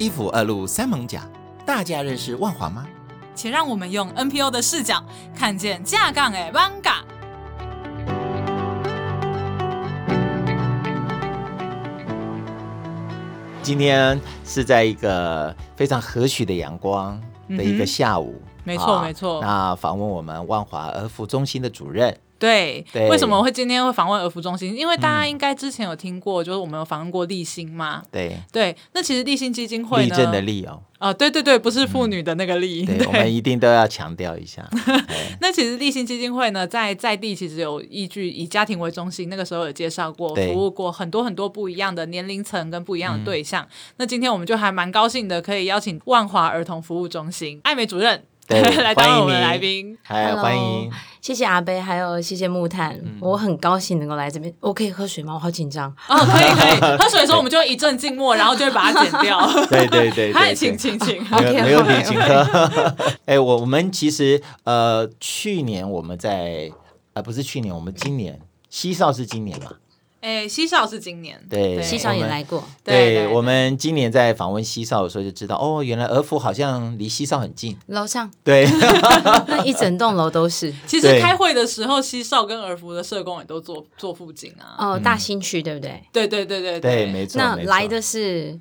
一府二路三艋甲，大家认识万华吗？且让我们用 NPO 的视角看见架杠的艋舺。今天是在一个非常和煦的阳光的一个下午，没错没错。那访问我们万华儿福中心的主任。对，对，为什么会今天会访问儿福中心？因为大家应该之前有听过，嗯、就是我们有访问过立新嘛。对对，那其实立新基金会呢，立正的立哦，啊，对对对，不是妇女的那个立、嗯对。对，我们一定都要强调一下。那其实立新基金会呢，在在地其实有依据以家庭为中心，那个时候有介绍过，服务过很多很多不一样的年龄层跟不一样的对象。嗯、那今天我们就还蛮高兴的，可以邀请万华儿童服务中心艾美主任。对，来当我们的来宾，还欢迎，谢谢阿贝，还有谢谢木炭，嗯、我很高兴能够来这边。我可以喝水吗？我好紧张。哦，可以可以，喝水的时候我们就一阵静默，然后就会把它剪掉。对对对，嗨，请请请，没有没有问题，请喝。哎，我我们其实呃，去年我们在呃，不是去年，我们今年西少是今年嘛。哎，西少是今年，对，西少也来过。对，对，对，我们今年在访问西少的时候就知道，哦，原来儿福好像离西少很近，楼上。对，那一整栋楼都是。其实开会的时候，西少跟儿福的社工也都坐坐附近啊。哦，大兴区对不对？对对对对对，没错。那来的是，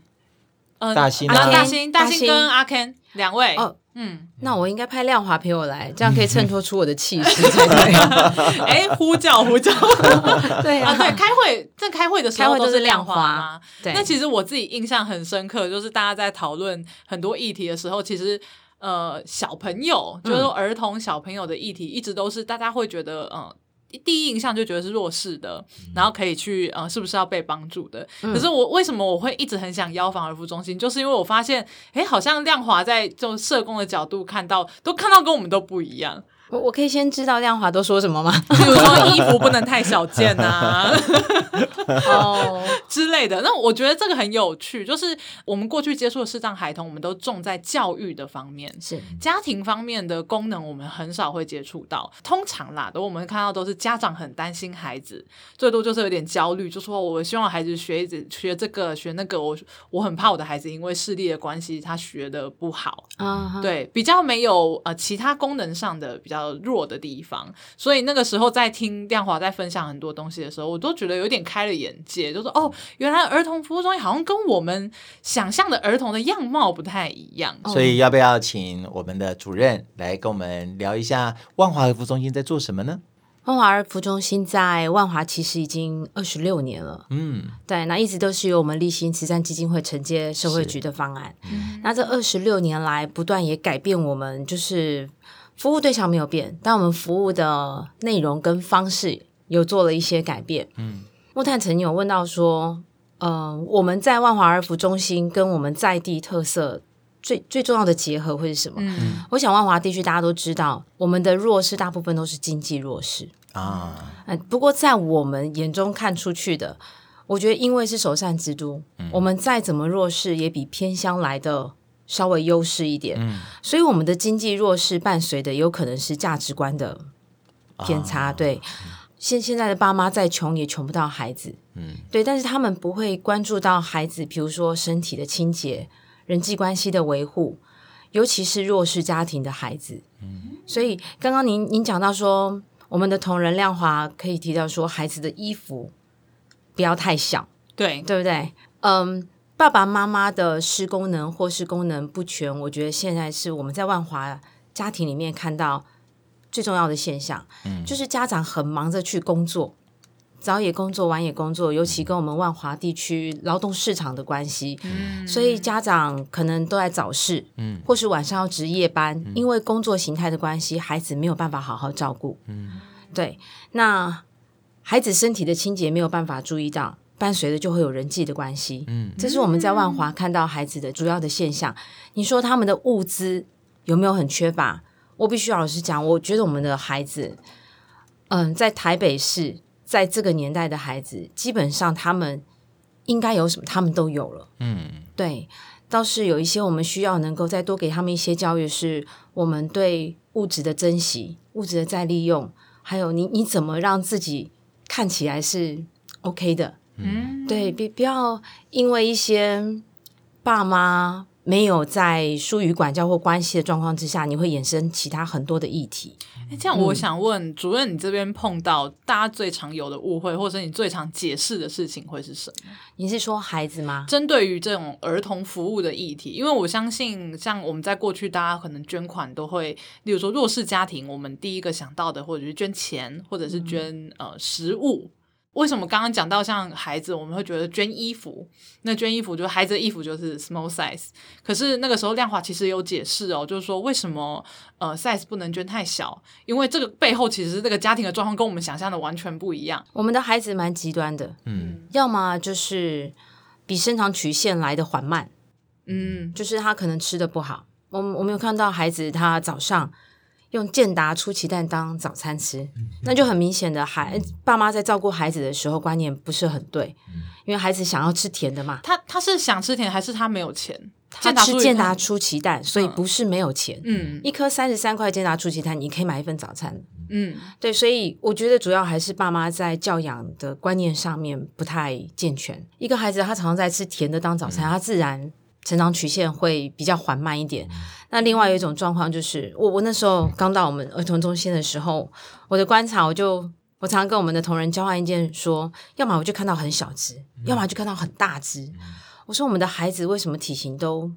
嗯，大新，大兴，大兴跟阿 Ken 两位。哦。嗯，那我应该派亮华陪我来，这样可以衬托出我的气势才对。哎，呼叫呼叫，对啊，对，开会在开会的时候都是亮华。对，那其实我自己印象很深刻，就是大家在讨论很多议题的时候，其实呃，小朋友就是说儿童小朋友的议题，一直都是大家会觉得嗯。第一印象就觉得是弱势的，然后可以去呃，是不是要被帮助的？嗯、可是我为什么我会一直很想邀访儿福中心，就是因为我发现，哎，好像亮华在这种社工的角度看到，都看到跟我们都不一样。我我可以先知道亮华都说什么吗？比如说衣服不能太小件啊，哦之类的。那我觉得这个很有趣，就是我们过去接触的视障孩童，我们都重在教育的方面，是家庭方面的功能，我们很少会接触到。通常啦，都我们看到都是家长很担心孩子，最多就是有点焦虑，就说我希望孩子学一直学这个学那个，我我很怕我的孩子因为视力的关系，他学的不好啊。Uh huh. 对，比较没有呃其他功能上的比较。弱的地方，所以那个时候在听亮华在分享很多东西的时候，我都觉得有点开了眼界，就说哦，原来儿童服务中心好像跟我们想象的儿童的样貌不太一样。所以要不要请我们的主任来跟我们聊一下万华儿福中心在做什么呢？万华儿福中心在万华其实已经二十六年了，嗯，对，那一直都是由我们立新慈善基金会承接社会局的方案。嗯，那这二十六年来，不断也改变我们，就是。服务对象没有变，但我们服务的内容跟方式有做了一些改变。嗯，木炭曾经有问到说，呃，我们在万华儿福中心跟我们在地特色最最重要的结合会是什么？嗯，我想万华地区大家都知道，我们的弱势大部分都是经济弱势啊。嗯，不过在我们眼中看出去的，我觉得因为是首善之都，嗯，我们再怎么弱势，也比偏乡来的。稍微优势一点，嗯、所以我们的经济弱势伴随的有可能是价值观的偏差。哦、对，现现在的爸妈再穷也穷不到孩子，嗯，对，但是他们不会关注到孩子，比如说身体的清洁、人际关系的维护，尤其是弱势家庭的孩子。嗯，所以刚刚您您讲到说，我们的同仁亮华可以提到说，孩子的衣服不要太小，对，对不对？嗯。爸爸妈妈的失功能或是功能不全，我觉得现在是我们在万华家庭里面看到最重要的现象，嗯，就是家长很忙着去工作，早也工作，晚也工作，尤其跟我们万华地区劳动市场的关系，嗯，所以家长可能都在早市，嗯，或是晚上要值夜班，嗯，因为工作形态的关系，孩子没有办法好好照顾，嗯，对，那孩子身体的清洁没有办法注意到。伴随的就会有人际的关系，嗯，这是我们在万华看到孩子的主要的现象。你说他们的物资有没有很缺乏？我必须老实讲，我觉得我们的孩子，嗯，在台北市，在这个年代的孩子，基本上他们应该有什么，他们都有了，嗯，对。倒是有一些我们需要能够再多给他们一些教育，是我们对物质的珍惜、物质的再利用，还有你你怎么让自己看起来是 OK 的。嗯，对，比不要因为一些爸妈没有在疏于管教或关系的状况之下，你会衍生其他很多的议题。哎，这样我想问、嗯、主任，你这边碰到大家最常有的误会，或者你最常解释的事情会是什么？你是说孩子吗？针对于这种儿童服务的议题，因为我相信，像我们在过去，大家可能捐款都会，例如说弱势家庭，我们第一个想到的，或者是捐钱，或者是捐、嗯、呃食物。为什么刚刚讲到像孩子，我们会觉得捐衣服，那捐衣服就是孩子的衣服就是 small size，可是那个时候亮华其实有解释哦，就是说为什么呃 size 不能捐太小，因为这个背后其实是这个家庭的状况跟我们想象的完全不一样。我们的孩子蛮极端的，嗯，要么就是比生长曲线来的缓慢，嗯，就是他可能吃的不好。我我没有看到孩子他早上。用健达出奇蛋当早餐吃，那就很明显的孩爸妈在照顾孩子的时候观念不是很对，因为孩子想要吃甜的嘛。他他是想吃甜还是他没有钱？他吃健达出奇蛋，所以不是没有钱。嗯，一颗三十三块健达出奇蛋，你可以买一份早餐。嗯，对，所以我觉得主要还是爸妈在教养的观念上面不太健全。一个孩子他常常在吃甜的当早餐，他自然。成长曲线会比较缓慢一点。那另外有一种状况就是，我我那时候刚到我们儿童中心的时候，我的观察，我就我常常跟我们的同仁交换意见说，要么我就看到很小只，要么就看到很大只。我说我们的孩子为什么体型都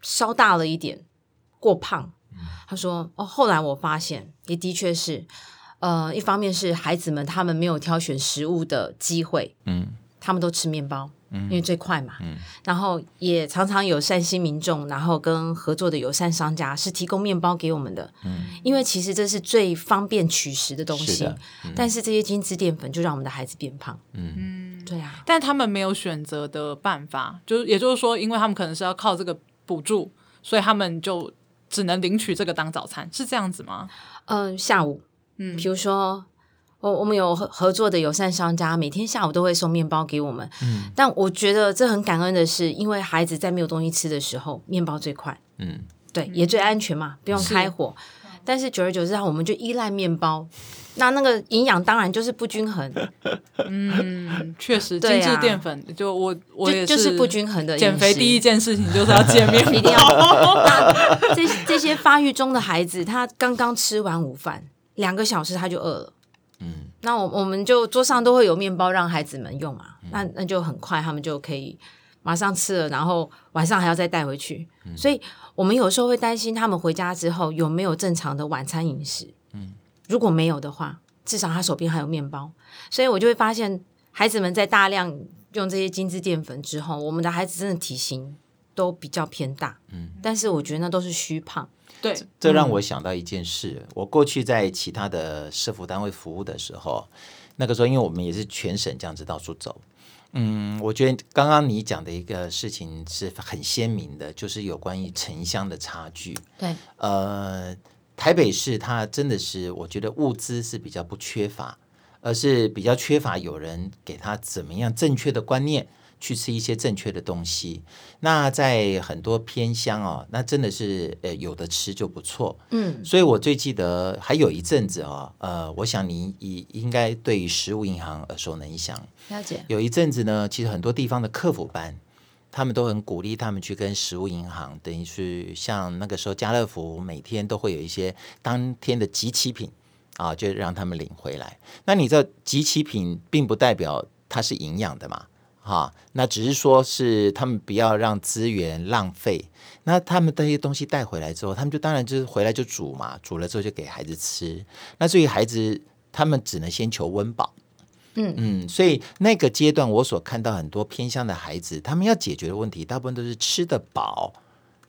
稍大了一点，过胖？他说哦，后来我发现也的确是，呃，一方面是孩子们他们没有挑选食物的机会，嗯，他们都吃面包。因为最快嘛，嗯、然后也常常有善心民众，然后跟合作的友善商家是提供面包给我们的，嗯、因为其实这是最方便取食的东西。是嗯、但是这些精致淀粉就让我们的孩子变胖。嗯，对啊，但他们没有选择的办法，就是也就是说，因为他们可能是要靠这个补助，所以他们就只能领取这个当早餐，是这样子吗？嗯、呃，下午，嗯，比如说。我我们有合合作的友善商家，每天下午都会送面包给我们。嗯，但我觉得这很感恩的是，因为孩子在没有东西吃的时候，面包最快。嗯，对，也最安全嘛，不用开火。是但是久而久之，我们就依赖面包，那那个营养当然就是不均衡。嗯，确实，精致淀粉就我我也是就是不均衡的。减肥第一件事情就是要见 面，一定要。这这些发育中的孩子，他刚刚吃完午饭，两个小时他就饿了。嗯，那我我们就桌上都会有面包让孩子们用嘛，嗯、那那就很快他们就可以马上吃了，然后晚上还要再带回去。嗯、所以我们有时候会担心他们回家之后有没有正常的晚餐饮食。嗯，如果没有的话，至少他手边还有面包。所以我就会发现孩子们在大量用这些精致淀粉之后，我们的孩子真的体型都比较偏大。嗯，但是我觉得那都是虚胖。对，这让我想到一件事。嗯、我过去在其他的社服单位服务的时候，那个时候因为我们也是全省这样子到处走，嗯，我觉得刚刚你讲的一个事情是很鲜明的，就是有关于城乡的差距。对，呃，台北市它真的是我觉得物资是比较不缺乏，而是比较缺乏有人给他怎么样正确的观念。去吃一些正确的东西，那在很多偏乡哦，那真的是呃有的吃就不错，嗯，所以我最记得还有一阵子哦，呃，我想你应应该对于食物银行耳熟能详，了解。有一阵子呢，其实很多地方的客服班，他们都很鼓励他们去跟食物银行，等于是像那个时候家乐福每天都会有一些当天的集齐品啊，就让他们领回来。那你知道集齐品并不代表它是营养的嘛？哈，那只是说是他们不要让资源浪费。那他们这些东西带回来之后，他们就当然就是回来就煮嘛，煮了之后就给孩子吃。那至于孩子，他们只能先求温饱。嗯嗯，所以那个阶段，我所看到很多偏向的孩子，他们要解决的问题，大部分都是吃得饱，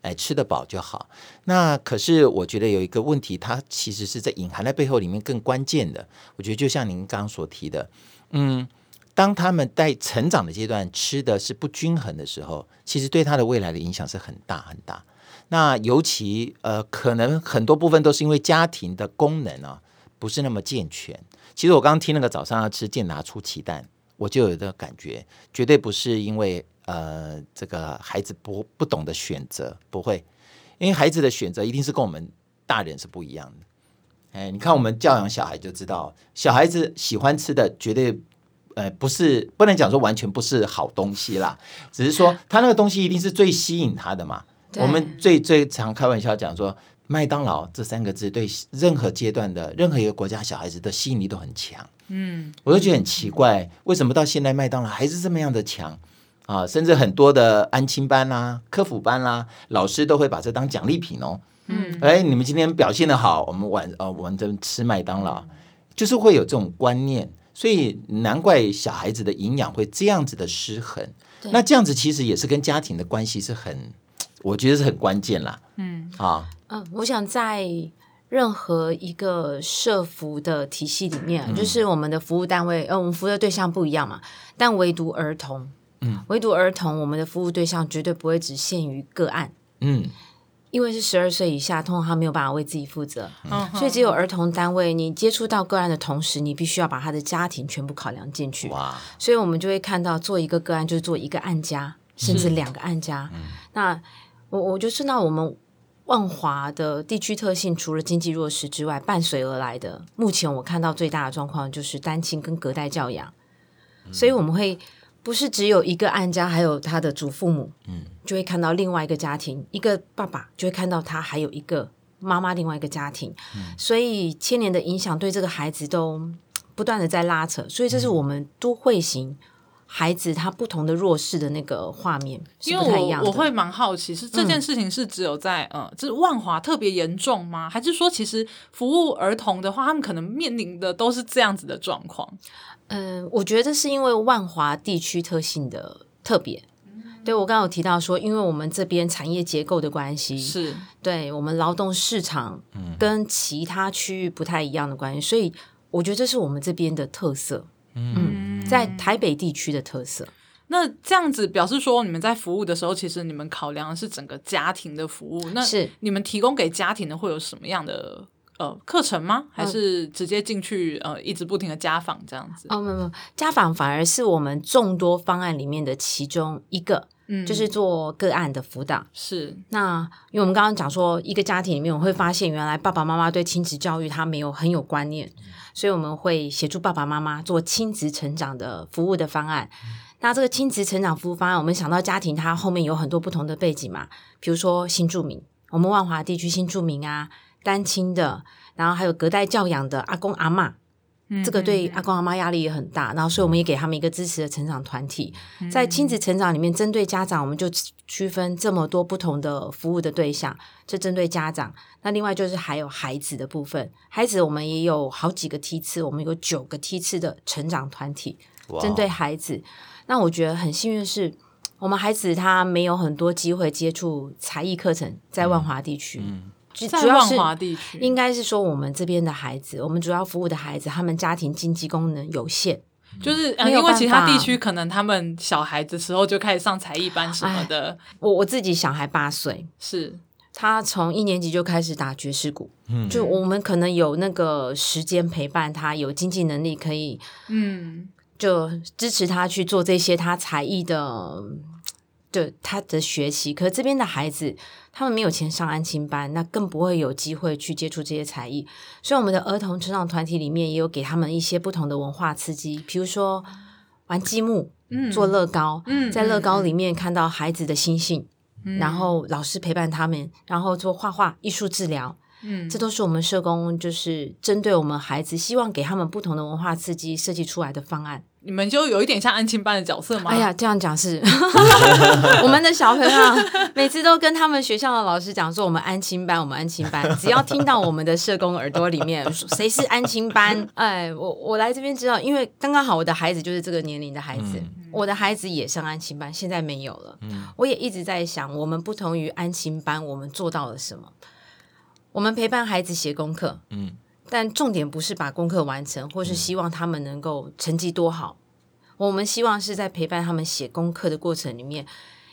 哎，吃得饱就好。那可是我觉得有一个问题，它其实是在隐含在背后里面更关键的。我觉得就像您刚刚所提的，嗯。当他们在成长的阶段吃的是不均衡的时候，其实对他的未来的影响是很大很大。那尤其呃，可能很多部分都是因为家庭的功能啊不是那么健全。其实我刚刚听那个早上要吃健达出奇蛋，我就有这个感觉，绝对不是因为呃这个孩子不不懂得选择，不会，因为孩子的选择一定是跟我们大人是不一样的。哎，你看我们教养小孩就知道，小孩子喜欢吃的绝对。呃，不是不能讲说完全不是好东西啦，只是说他那个东西一定是最吸引他的嘛。我们最最常开玩笑讲说，麦当劳这三个字对任何阶段的任何一个国家小孩子的吸引力都很强。嗯，我就觉得很奇怪，为什么到现在麦当劳还是这么样的强啊？甚至很多的安亲班啦、啊、课辅班啦、啊，老师都会把这当奖励品哦。嗯，哎，你们今天表现的好，我们晚呃晚上吃麦当劳，就是会有这种观念。所以难怪小孩子的营养会这样子的失衡。那这样子其实也是跟家庭的关系是很，我觉得是很关键啦。嗯啊，嗯，我想在任何一个社服的体系里面，嗯、就是我们的服务单位，呃，我们服务的对象不一样嘛，但唯独儿童，嗯，唯独儿童，我们的服务对象绝对不会只限于个案，嗯。因为是十二岁以下，通常他没有办法为自己负责，嗯、所以只有儿童单位，你接触到个案的同时，你必须要把他的家庭全部考量进去。哇！所以我们就会看到，做一个个案就是做一个案家，甚至两个案家。嗯、那我我就知道，我们万华的地区特性，除了经济弱势之外，伴随而来的，目前我看到最大的状况就是单亲跟隔代教养。嗯、所以我们会。不是只有一个案家，还有他的祖父母，嗯，就会看到另外一个家庭，一个爸爸就会看到他还有一个妈妈，另外一个家庭，嗯，所以千年的影响对这个孩子都不断的在拉扯，所以这是我们都会型孩子他不同的弱势的那个画面，是不太一样的。因为我我会蛮好奇，是这件事情是只有在呃，这、嗯、是万华特别严重吗？还是说其实服务儿童的话，他们可能面临的都是这样子的状况？嗯，我觉得是因为万华地区特性的特别。嗯、对，我刚刚有提到说，因为我们这边产业结构的关系，是对我们劳动市场跟其他区域不太一样的关系，嗯、所以我觉得这是我们这边的特色。嗯，嗯，在台北地区的特色。那这样子表示说，你们在服务的时候，其实你们考量的是整个家庭的服务。那是你们提供给家庭的会有什么样的？呃，课程吗？还是直接进去？呃，一直不停的家访这样子？哦，没有没有，家访反而是我们众多方案里面的其中一个，嗯，就是做个案的辅导。是，那因为我们刚刚讲说，一个家庭里面，我会发现原来爸爸妈妈对亲子教育他没有很有观念，嗯、所以我们会协助爸爸妈妈做亲子成长的服务的方案。嗯、那这个亲子成长服务方案，我们想到家庭，它后面有很多不同的背景嘛，比如说新住民，我们万华地区新住民啊。单亲的，然后还有隔代教养的阿公阿妈，嗯、这个对阿公阿妈压力也很大。然后，所以我们也给他们一个支持的成长团体，嗯、在亲子成长里面，针对家长，我们就区分这么多不同的服务的对象，就针对家长。那另外就是还有孩子的部分，孩子我们也有好几个梯次，我们有九个梯次的成长团体，哇针对孩子。那我觉得很幸运的是，我们孩子他没有很多机会接触才艺课程，在万华地区。嗯嗯在万华地区，应该是说我们这边的孩子，我们主要服务的孩子，他们家庭经济功能有限，就是、呃、因为其他地区可能他们小孩子时候就开始上才艺班什么的。我我自己小孩八岁，是。他从一年级就开始打爵士鼓，嗯，就我们可能有那个时间陪伴他，有经济能力可以，嗯，就支持他去做这些他才艺的。对他的学习，可是这边的孩子，他们没有钱上安亲班，那更不会有机会去接触这些才艺。所以，我们的儿童成长团体里面也有给他们一些不同的文化刺激，比如说玩积木、嗯，做乐高，嗯，在乐高里面看到孩子的心性，嗯，然后老师陪伴他们，然后做画画、艺术治疗，嗯，这都是我们社工就是针对我们孩子，希望给他们不同的文化刺激设计出来的方案。你们就有一点像安亲班的角色吗？哎呀，这样讲是，我们的小朋友每次都跟他们学校的老师讲说，我们安亲班，我们安亲班。只要听到我们的社工耳朵里面谁是安亲班，哎，我我来这边知道，因为刚刚好我的孩子就是这个年龄的孩子，嗯、我的孩子也上安亲班，现在没有了。嗯、我也一直在想，我们不同于安亲班，我们做到了什么？我们陪伴孩子写功课，嗯。但重点不是把功课完成，或是希望他们能够成绩多好。嗯、我们希望是在陪伴他们写功课的过程里面，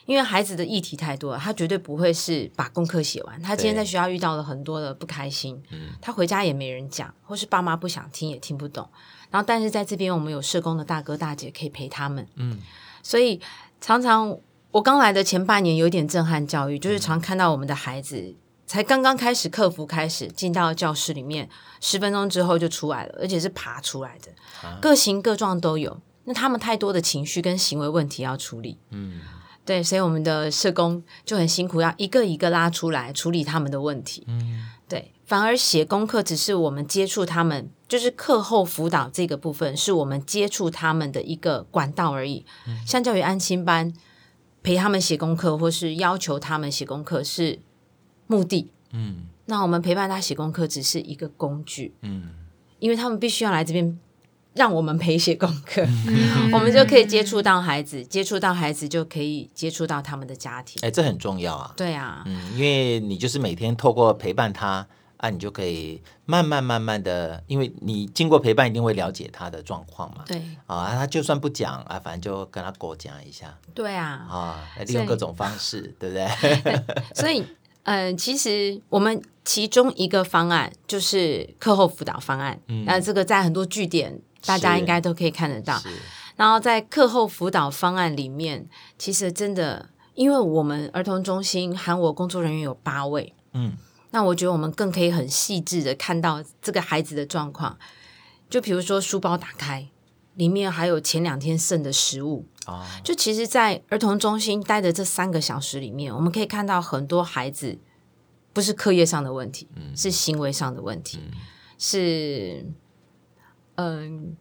因为孩子的议题太多了，他绝对不会是把功课写完。他今天在学校遇到了很多的不开心，他回家也没人讲，或是爸妈不想听也听不懂。然后，但是在这边我们有社工的大哥大姐可以陪他们。嗯，所以常常我刚来的前半年有点震撼教育，就是常看到我们的孩子。才刚刚开始，客服开始进到教室里面，十分钟之后就出来了，而且是爬出来的，啊、各形各状都有。那他们太多的情绪跟行为问题要处理，嗯，对，所以我们的社工就很辛苦，要一个一个拉出来处理他们的问题，嗯，对，反而写功课只是我们接触他们，就是课后辅导这个部分是我们接触他们的一个管道而已，嗯，相较于安心班陪他们写功课或是要求他们写功课是目的，嗯，那我们陪伴他写功课只是一个工具，嗯，因为他们必须要来这边。让我们陪写功课，嗯、我们就可以接触到孩子，接触到孩子就可以接触到他们的家庭。哎，这很重要啊。对啊，嗯，因为你就是每天透过陪伴他啊，你就可以慢慢慢慢的，因为你经过陪伴，一定会了解他的状况嘛。对啊，他就算不讲啊，反正就跟他过讲一下。对啊，啊，利用各种方式，对不对？所以，嗯、呃，其实我们其中一个方案就是课后辅导方案，嗯。那、嗯、这个在很多据点。大家应该都可以看得到，然后在课后辅导方案里面，其实真的，因为我们儿童中心喊我工作人员有八位，嗯，那我觉得我们更可以很细致的看到这个孩子的状况，就比如说书包打开，里面还有前两天剩的食物，哦，就其实，在儿童中心待的这三个小时里面，我们可以看到很多孩子不是课业上的问题，嗯，是行为上的问题，嗯，是。嗯，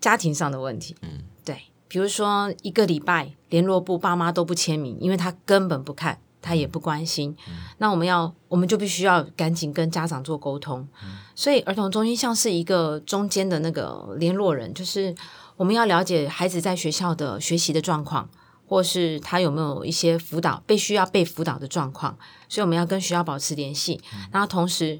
家庭上的问题，嗯，对，比如说一个礼拜联络部爸妈都不签名，因为他根本不看，他也不关心，嗯，那我们要，我们就必须要赶紧跟家长做沟通，嗯，所以儿童中心像是一个中间的那个联络人，就是我们要了解孩子在学校的学习的状况，或是他有没有一些辅导被需要被辅导的状况，所以我们要跟学校保持联系，嗯，然后同时。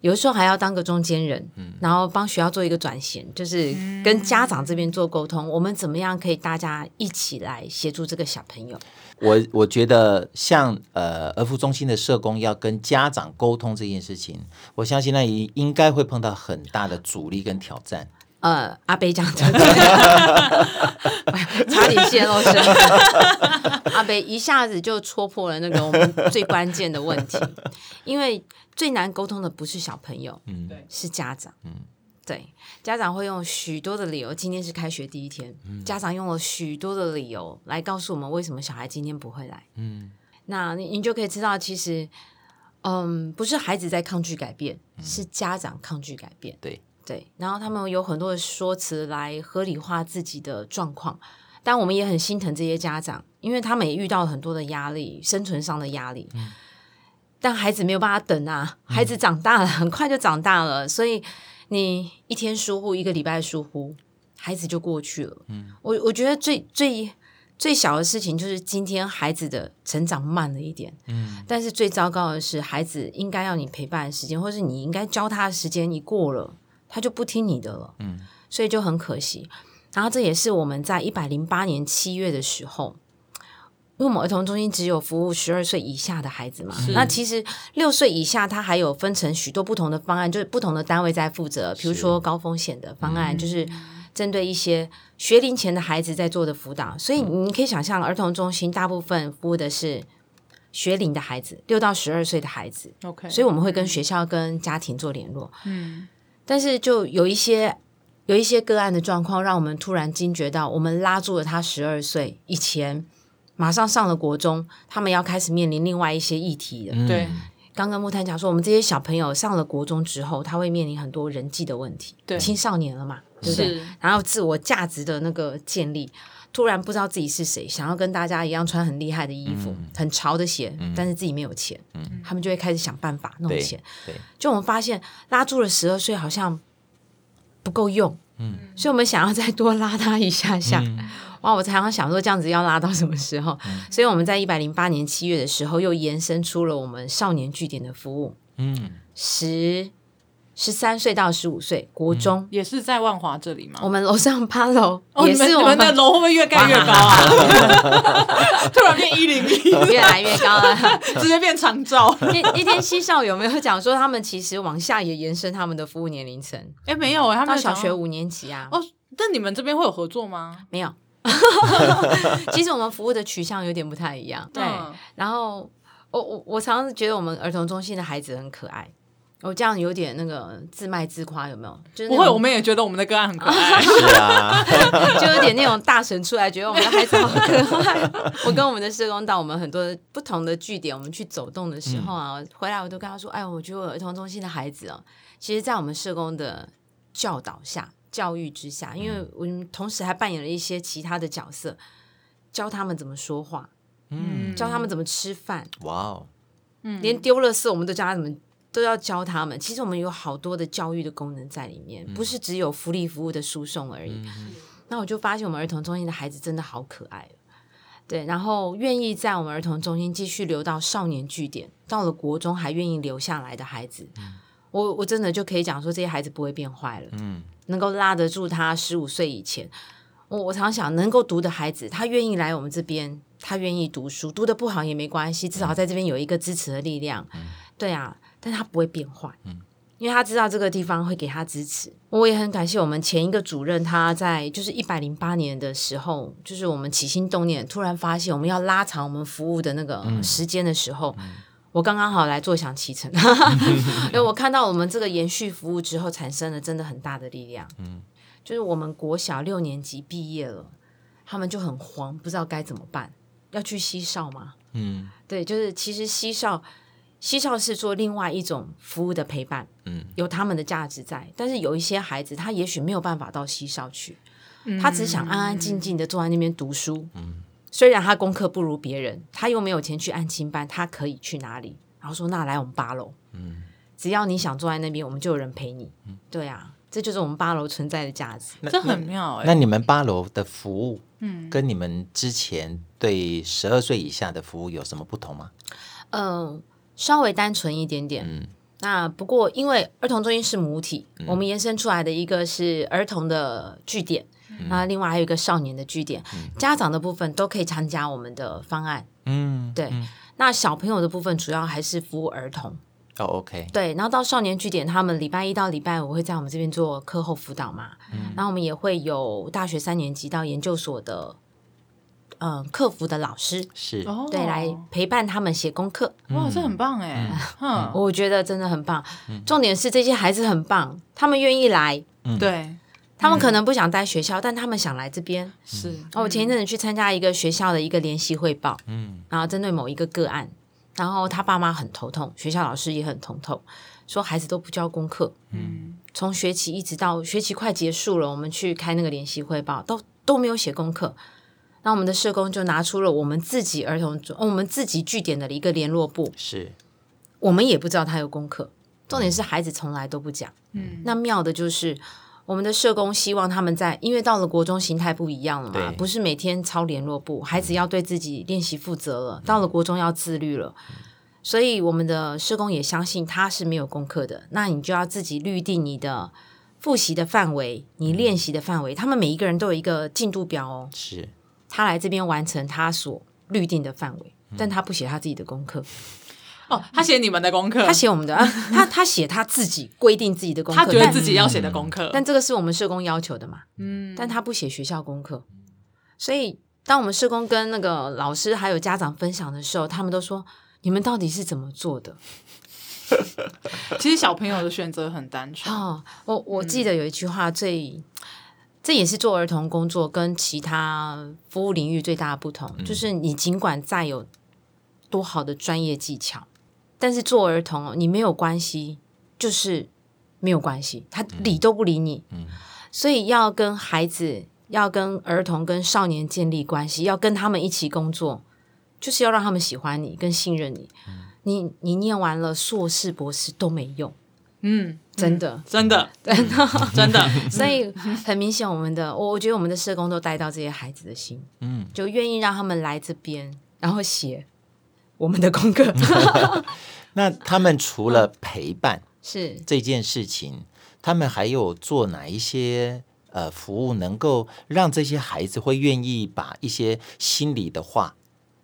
有的时候还要当个中间人，嗯，然后帮学校做一个转型，就是跟家长这边做沟通，嗯。我们怎么样可以大家一起来协助这个小朋友？我我觉得像呃儿福中心的社工要跟家长沟通这件事情，我相信那应应该会碰到很大的阻力跟挑战。呃，阿北讲的差点泄露声，阿北一下子就戳破了那个我们最关键的问题，因为。最难沟通的不是小朋友，嗯，是家长，嗯，对，家长会用许多的理由。今天是开学第一天，嗯，家长用了许多的理由来告诉我们为什么小孩今天不会来，嗯，那你你就可以知道，其实，嗯，不是孩子在抗拒改变，嗯，是家长抗拒改变，对对，然后他们有很多的说辞来合理化自己的状况，但我们也很心疼这些家长，因为他们也遇到了很多的压力，生存上的压力，嗯。但孩子没有办法等啊，孩子长大了，嗯、很快就长大了，所以你一天疏忽，一个礼拜疏忽，孩子就过去了。嗯，我我觉得最最最小的事情就是今天孩子的成长慢了一点。嗯，但是最糟糕的是，孩子应该要你陪伴的时间，或是你应该教他的时间你过了，他就不听你的了。嗯，所以就很可惜。然后这也是我们在一百零八年七月的时候。因为我们儿童中心只有服务十二岁以下的孩子嘛，那其实六岁以下，他还有分成许多不同的方案，就是不同的单位在负责。比如说高风险的方案，就是针对一些学龄前的孩子在做的辅导。所以你可以想象，儿童中心大部分服务的是学龄的孩子，六到十二岁的孩子。OK，所以我们会跟学校、跟家庭做联络。嗯，但是就有一些有一些个案的状况，让我们突然惊觉到，我们拉住了他十二岁以前。马上上了国中，他们要开始面临另外一些议题了。嗯、对，刚刚木炭讲说，我们这些小朋友上了国中之后，他会面临很多人际的问题。对，青少年了嘛，对不对？然后自我价值的那个建立，突然不知道自己是谁，想要跟大家一样穿很厉害的衣服、嗯、很潮的鞋、嗯，但是自己没有钱、嗯，他们就会开始想办法弄钱。就我们发现拉住了十二岁好像不够用，嗯，所以我们想要再多拉他一下下。嗯哇！我常常想说，这样子要拉到什么时候？嗯、所以我们在一百零八年七月的时候，又延伸出了我们少年据点的服务。嗯，十十三岁到十五岁，国中、嗯、也是在万华这里吗？我们楼上八楼、哦、也是我们，们的楼会不会越盖越高啊？突然变一零一，越来越高了，直接变长照。那那天西少有没有讲说，他们其实往下也延伸他们的服务年龄层？哎，没有，他们到小学五年级啊。哦，但你们这边会有合作吗？没有。其实我们服务的取向有点不太一样，对。然后我我我常常觉得我们儿童中心的孩子很可爱，我、哦、这样有点那个自卖自夸，有没有？就是不会，我们也觉得我们的个案很可爱，是啊，就有点那种大神出来，觉得我们的孩子好可爱。我跟我们的社工到我们很多不同的据点，我们去走动的时候啊，嗯、回来我都跟他说：“哎，我觉得我儿童中心的孩子哦，其实，在我们社工的教导下、教育之下，因为我们同时还扮演了一些其他的角色，教他们怎么说话，嗯，教他们怎么吃饭。哇哦，嗯，连丢垃圾我们都教他怎么。”都要教他们。其实我们有好多的教育的功能在里面，不是只有福利服务的输送而已。嗯、那我就发现我们儿童中心的孩子真的好可爱，对，然后愿意在我们儿童中心继续留到少年据点，到了国中还愿意留下来的孩子，嗯、我我真的就可以讲说这些孩子不会变坏了。嗯，能够拉得住他十五岁以前，我我常想能够读的孩子，他愿意来我们这边，他愿意读书，读的不好也没关系，至少在这边有一个支持的力量。嗯、对啊。但他不会变坏，嗯，因为他知道这个地方会给他支持。我也很感谢我们前一个主任，他在就是一百零八年的时候，就是我们起心动念，突然发现我们要拉长我们服务的那个时间的时候，嗯、我刚刚好来坐享其成，因 为我看到我们这个延续服务之后，产生了真的很大的力量。嗯，就是我们国小六年级毕业了，他们就很慌，不知道该怎么办，要去西少吗？嗯，对，就是其实西少。西少是做另外一种服务的陪伴，嗯，有他们的价值在。但是有一些孩子，他也许没有办法到西少去，嗯、他只想安安静静的坐在那边读书。嗯，虽然他功课不如别人，他又没有钱去安亲班，他可以去哪里？然后说：“那来我们八楼，嗯，只要你想坐在那边，我们就有人陪你。嗯”对啊，这就是我们八楼存在的价值，这很妙哎。那你们八楼的服务，嗯，跟你们之前对十二岁以下的服务有什么不同吗？嗯、呃。稍微单纯一点点，嗯、那不过因为儿童中心是母体，嗯、我们延伸出来的一个是儿童的据点，那、嗯、另外还有一个少年的据点，嗯、家长的部分都可以参加我们的方案。嗯，对。嗯、那小朋友的部分主要还是服务儿童。哦，OK。对，然后到少年据点，他们礼拜一到礼拜五会在我们这边做课后辅导嘛。嗯。然后我们也会有大学三年级到研究所的。嗯，客服的老师是对，来陪伴他们写功课。哇，这很棒哎！嗯，我觉得真的很棒。重点是这些孩子很棒，他们愿意来。对，他们可能不想待学校，但他们想来这边。是哦。我前一阵子去参加一个学校的一个联席汇报，嗯，然后针对某一个个案，然后他爸妈很头痛，学校老师也很头痛，说孩子都不交功课。嗯，从学期一直到学期快结束了，我们去开那个联席汇报，都都没有写功课。那我们的社工就拿出了我们自己儿童，我们自己据点的一个联络簿，是我们也不知道他有功课。重点是孩子从来都不讲。嗯，那妙的就是我们的社工希望他们在，因为到了国中形态不一样了嘛，不是每天抄联络簿，孩子要对自己练习负责了。嗯、到了国中要自律了，嗯、所以我们的社工也相信他是没有功课的。那你就要自己预定你的复习的范围，你练习的范围。嗯、他们每一个人都有一个进度表哦。是。他来这边完成他所预定的范围，嗯、但他不写他自己的功课。哦，他写你们的功课，他写我们的，他他写他自己规定自己的功课，他觉得自己要写的功课。但，但这个是我们社工要求的嘛？嗯，但他不写学校功课，所以当我们社工跟那个老师还有家长分享的时候，他们都说：“你们到底是怎么做的？” 其实小朋友的选择很单纯。哦，我我记得有一句话最。嗯这也是做儿童工作跟其他服务领域最大的不同，嗯、就是你尽管再有多好的专业技巧，但是做儿童你没有关系，就是没有关系，他理都不理你。嗯嗯、所以要跟孩子、要跟儿童、跟少年建立关系，要跟他们一起工作，就是要让他们喜欢你、跟信任你。嗯、你你念完了硕士、博士都没用。嗯，真的，真的，真的，真的，所以很明显，我们的，我我觉得我们的社工都带到这些孩子的心，嗯，就愿意让他们来这边，然后写我们的功课。那他们除了陪伴 是。这件事情，他们还有做哪一些呃服务，能够让这些孩子会愿意把一些心里的话，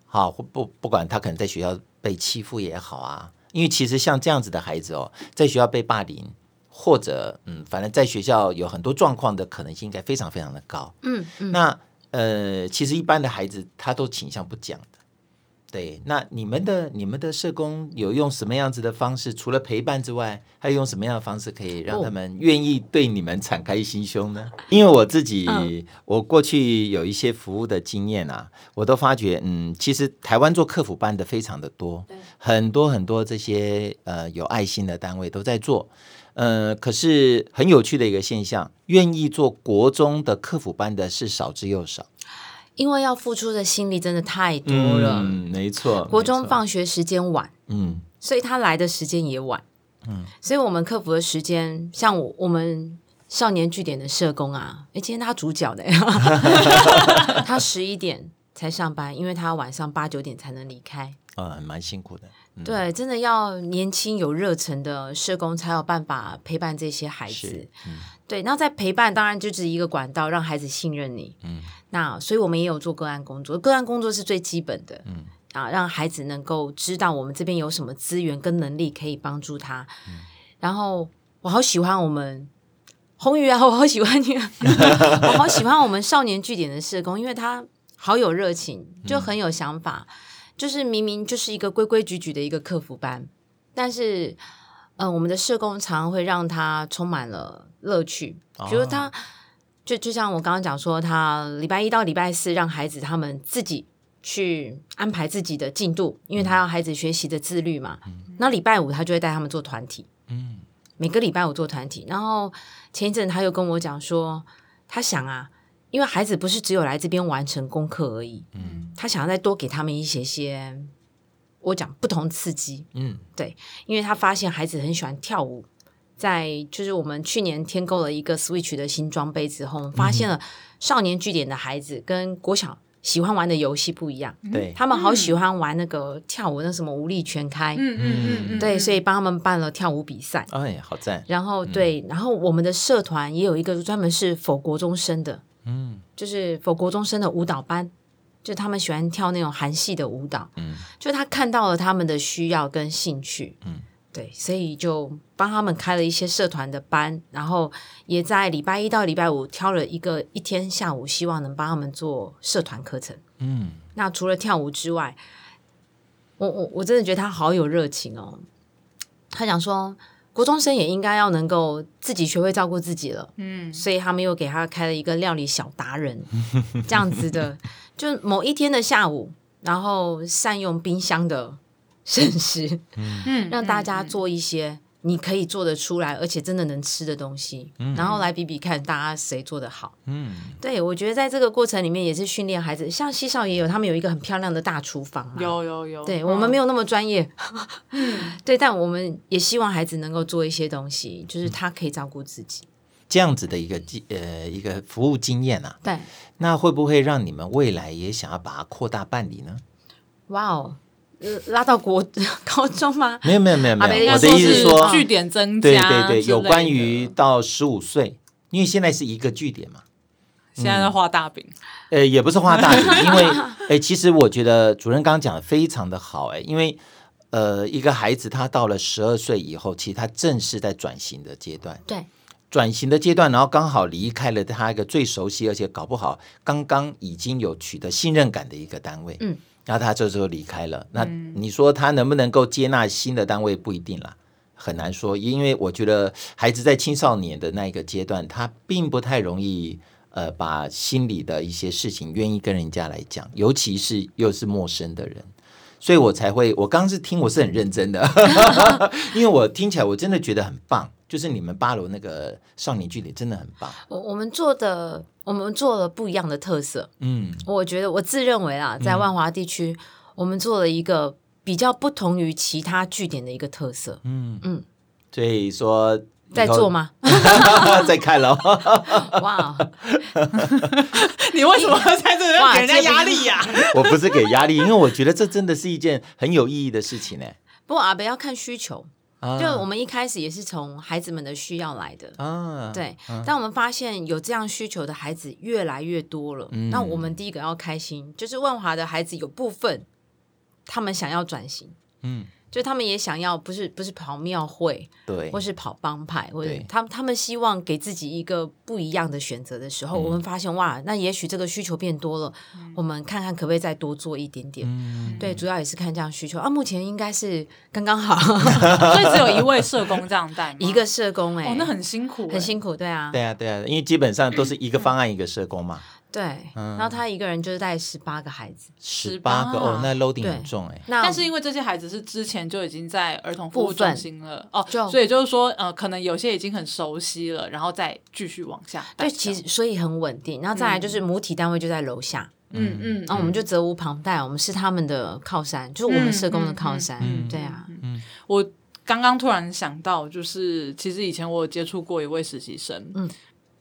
好，不不管他可能在学校被欺负也好啊。因为其实像这样子的孩子哦，在学校被霸凌，或者嗯，反正在学校有很多状况的可能性，应该非常非常的高。嗯，嗯那呃，其实一般的孩子他都倾向不讲的，对，那你们的你们的社工有用什么样子的方式？除了陪伴之外，还有用什么样的方式可以让他们愿意对你们敞开心胸呢？哦、因为我自己，嗯、我过去有一些服务的经验啊，我都发觉，嗯，其实台湾做客服班的非常的多，很多很多这些呃有爱心的单位都在做，呃，可是很有趣的一个现象，愿意做国中的客服班的是少之又少。因为要付出的心力真的太多了，嗯，没错。国中放学时间晚，嗯，所以他来的时间也晚，嗯，所以我们克服的时间，像我我们少年据点的社工啊，诶，今天他主角的，他十一点才上班，因为他晚上八九点才能离开，啊、嗯，蛮辛苦的。嗯、对，真的要年轻有热忱的社工才有办法陪伴这些孩子。嗯、对，那在陪伴当然就是一个管道，让孩子信任你。嗯，那所以我们也有做个案工作，个案工作是最基本的。嗯，啊，让孩子能够知道我们这边有什么资源跟能力可以帮助他。嗯、然后我好喜欢我们红宇啊，我好喜欢你，我好喜欢我们少年据点的社工，因为他好有热情，就很有想法。嗯就是明明就是一个规规矩矩的一个客服班，但是，嗯、呃，我们的社工常常会让他充满了乐趣。比如他，就就像我刚刚讲说，他礼拜一到礼拜四让孩子他们自己去安排自己的进度，因为他要孩子学习的自律嘛。那礼拜五他就会带他们做团体，嗯，每个礼拜五做团体。然后前一阵他又跟我讲说，他想啊。因为孩子不是只有来这边完成功课而已，嗯，他想要再多给他们一些些，我讲不同刺激，嗯，对，因为他发现孩子很喜欢跳舞，在就是我们去年添购了一个 Switch 的新装备之后，发现了少年据点的孩子跟国小喜欢玩的游戏不一样，对，他们好喜欢玩那个跳舞，那什么舞力全开，嗯嗯嗯，对，所以帮他们办了跳舞比赛，哎，好赞，然后对，然后我们的社团也有一个专门是 for 国中生的。嗯，就是否国中生的舞蹈班，就他们喜欢跳那种韩系的舞蹈，嗯，就他看到了他们的需要跟兴趣，嗯，对，所以就帮他们开了一些社团的班，然后也在礼拜一到礼拜五挑了一个一天下午，希望能帮他们做社团课程，嗯，那除了跳舞之外，我我我真的觉得他好有热情哦，他讲说。国中生也应该要能够自己学会照顾自己了，嗯，所以他们又给他开了一个料理小达人 这样子的，就某一天的下午，然后善用冰箱的剩食，嗯，让大家做一些。你可以做得出来，而且真的能吃的东西，嗯、然后来比比看，大家谁做得好。嗯，对，我觉得在这个过程里面也是训练孩子。像西少也有，他们有一个很漂亮的大厨房嘛。有有有。对、嗯、我们没有那么专业，对，但我们也希望孩子能够做一些东西，就是他可以照顾自己。这样子的一个经呃一个服务经验啊，对，那会不会让你们未来也想要把它扩大办理呢？哇哦！拉到国 高中吗？没有没有没有没有，我的意思是说据点增加，对对对，有关于到十五岁，因为现在是一个据点嘛，现在在画大饼。呃，也不是画大饼，因为哎，其实我觉得主任刚刚讲的非常的好，哎，因为呃，一个孩子他到了十二岁以后，其实他正是在转型的阶段，对，转型的阶段，然后刚好离开了他一个最熟悉，而且搞不好刚刚已经有取得信任感的一个单位，嗯。然后他这时候离开了，那你说他能不能够接纳新的单位不一定啦，很难说，因为我觉得孩子在青少年的那一个阶段，他并不太容易呃把心里的一些事情愿意跟人家来讲，尤其是又是陌生的人，所以我才会，我刚刚是听我是很认真的，因为我听起来我真的觉得很棒。就是你们八楼那个少年据点真的很棒。我我们做的，我们做了不一样的特色。嗯，我觉得我自认为啊，在万华地区，嗯、我们做了一个比较不同于其他据点的一个特色。嗯嗯，嗯，所以说在做吗？在看喽。哇，你为什么在这里给人家压力呀、啊？我不是给压力，因为我觉得这真的是一件很有意义的事情呢。不过阿北要看需求。就我们一开始也是从孩子们的需要来的，啊，对。但我们发现有这样需求的孩子越来越多了，嗯、那我们第一个要开心，就是万华的孩子有部分他们想要转型，嗯，就他们也想要，不是不是跑庙会，对，或是跑帮派，或者他们他们希望给自己一个不一样的选择的时候，我们发现哇，那也许这个需求变多了，我们看看可不可以再多做一点点。对，主要也是看这样需求。啊。目前应该是刚刚好，所以只有一位社工这样带，一个社工哎，哦，那很辛苦，很辛苦，对啊，对啊，对啊，因为基本上都是一个方案一个社工嘛。对，然后他一个人就是带十八个孩子，十八个哦，那 loading 很重哎。但是因为这些孩子是之前就已经在儿童服务中心了哦，所以就是说呃，可能有些已经很熟悉了，然后再继续往下。对，其实所以很稳定。然后再来就是母体单位就在楼下，嗯嗯，然后我们就责无旁贷，我们是他们的靠山，就是我们社工的靠山。对啊，嗯，我刚刚突然想到，就是其实以前我有接触过一位实习生，嗯。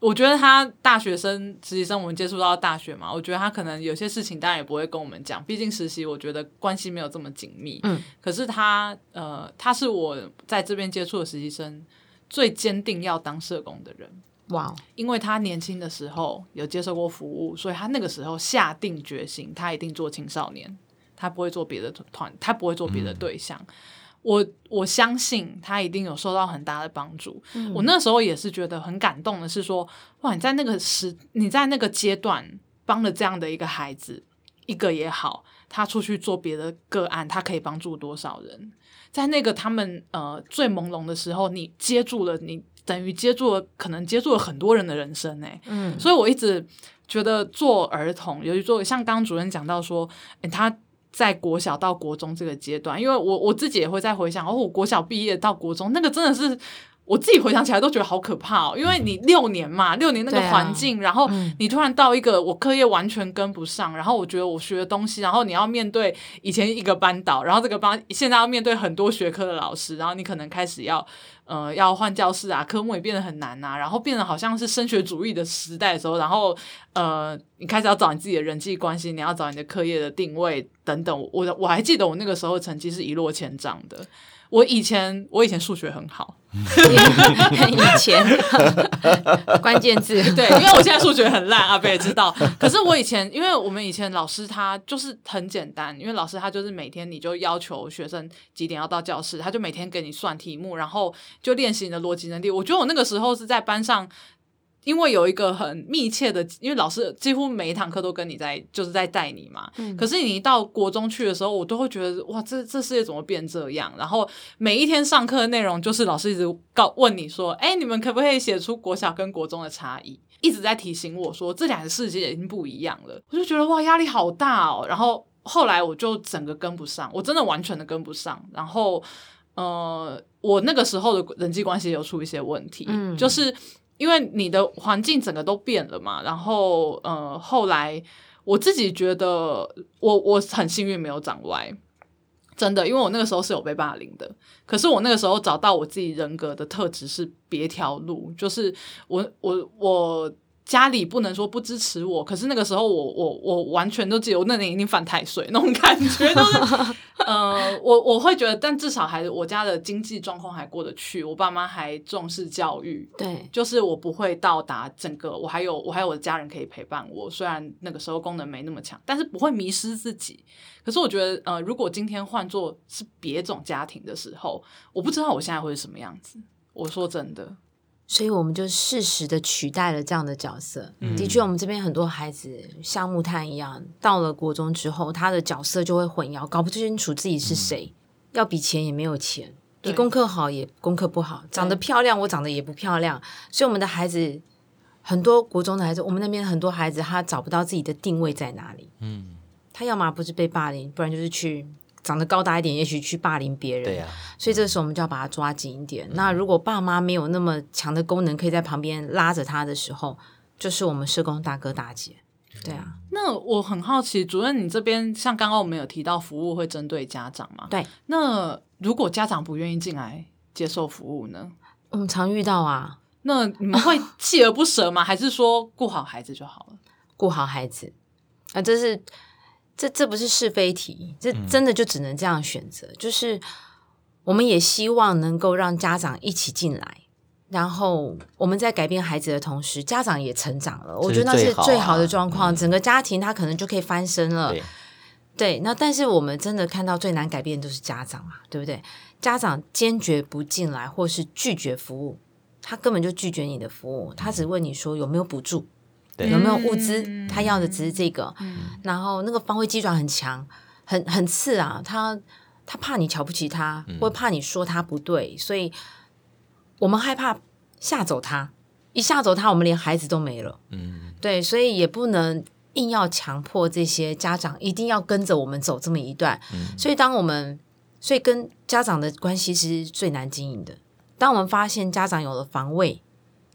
我觉得他大学生实习生，我们接触到大学嘛，我觉得他可能有些事情当然也不会跟我们讲，毕竟实习，我觉得关系没有这么紧密。嗯，可是他呃，他是我在这边接触的实习生最坚定要当社工的人。哇，因为他年轻的时候有接受过服务，所以他那个时候下定决心，他一定做青少年，他不会做别的团，他不会做别的对象。嗯我我相信他一定有受到很大的帮助。嗯、我那时候也是觉得很感动的，是说哇，你在那个时，你在那个阶段帮了这样的一个孩子，一个也好，他出去做别的个案，他可以帮助多少人？在那个他们呃最朦胧的时候，你接住了，你等于接住了，可能接住了很多人的人生诶。嗯，所以我一直觉得做儿童，尤其做像刚刚主任讲到说，诶他。在国小到国中这个阶段，因为我我自己也会在回想，哦，我国小毕业到国中，那个真的是我自己回想起来都觉得好可怕哦。因为你六年嘛，六年那个环境，啊、然后你突然到一个我课业完全跟不上，然后我觉得我学的东西，然后你要面对以前一个班导，然后这个班现在要面对很多学科的老师，然后你可能开始要。呃，要换教室啊，科目也变得很难、啊，然后变得好像是升学主义的时代的时候，然后呃，你开始要找你自己的人际关系，你要找你的课业的定位等等。我我还记得我那个时候成绩是一落千丈的。我以前我以前数学很好，以前 关键字 对，因为我现在数学很烂，阿贝也知道。可是我以前，因为我们以前老师他就是很简单，因为老师他就是每天你就要求学生几点要到教室，他就每天给你算题目，然后就练习你的逻辑能力。我觉得我那个时候是在班上。因为有一个很密切的，因为老师几乎每一堂课都跟你在，就是在带你嘛。嗯。可是你一到国中去的时候，我都会觉得哇，这这世界怎么变这样？然后每一天上课的内容就是老师一直告问你说，哎，你们可不可以写出国小跟国中的差异？一直在提醒我说，这两个世界已经不一样了。我就觉得哇，压力好大哦。然后后来我就整个跟不上，我真的完全的跟不上。然后呃，我那个时候的人际关系有出一些问题，嗯，就是。因为你的环境整个都变了嘛，然后呃，后来我自己觉得我我很幸运没有长歪，真的，因为我那个时候是有被霸凌的，可是我那个时候找到我自己人格的特质是别条路，就是我我我。家里不能说不支持我，可是那个时候我我我完全都记得，我那年一定犯太岁那种感觉，就是呃，我我会觉得，但至少还是我家的经济状况还过得去，我爸妈还重视教育，对，就是我不会到达整个，我还有我还有我的家人可以陪伴我，虽然那个时候功能没那么强，但是不会迷失自己。可是我觉得，呃，如果今天换做是别种家庭的时候，我不知道我现在会是什么样子。我说真的。所以我们就适时的取代了这样的角色。嗯、的确，我们这边很多孩子像木炭一样，到了国中之后，他的角色就会混淆，搞不清楚自己是谁。嗯、要比钱也没有钱，比功课好也功课不好，长得漂亮我长得也不漂亮。所以我们的孩子，很多国中的孩子，我们那边很多孩子，他找不到自己的定位在哪里。嗯，他要么不是被霸凌，不然就是去。长得高大一点，也许去霸凌别人。对呀、啊，所以这个时候我们就要把他抓紧一点。嗯、那如果爸妈没有那么强的功能，可以在旁边拉着他的时候，就是我们社工大哥大姐。对啊，那我很好奇，主任，你这边像刚刚我们有提到服务会针对家长吗？对。那如果家长不愿意进来接受服务呢？我们常遇到啊。那你们会锲而不舍吗？还是说顾好孩子就好了？顾好孩子啊，这是。这这不是是非题，这真的就只能这样选择。嗯、就是我们也希望能够让家长一起进来，然后我们在改变孩子的同时，家长也成长了。我觉得那是最好的状况，嗯、整个家庭他可能就可以翻身了。对对，那但是我们真的看到最难改变的都是家长嘛，对不对？家长坚决不进来，或是拒绝服务，他根本就拒绝你的服务，他只问你说有没有补助，对。有没有物资，嗯、他要的只是这个。嗯、然后那个防卫机转很强，很很刺啊，他他怕你瞧不起他，或怕你说他不对，所以我们害怕吓走他，一吓走他，我们连孩子都没了。嗯，对，所以也不能。硬要强迫这些家长一定要跟着我们走这么一段，嗯、所以当我们所以跟家长的关系是最难经营的。当我们发现家长有了防卫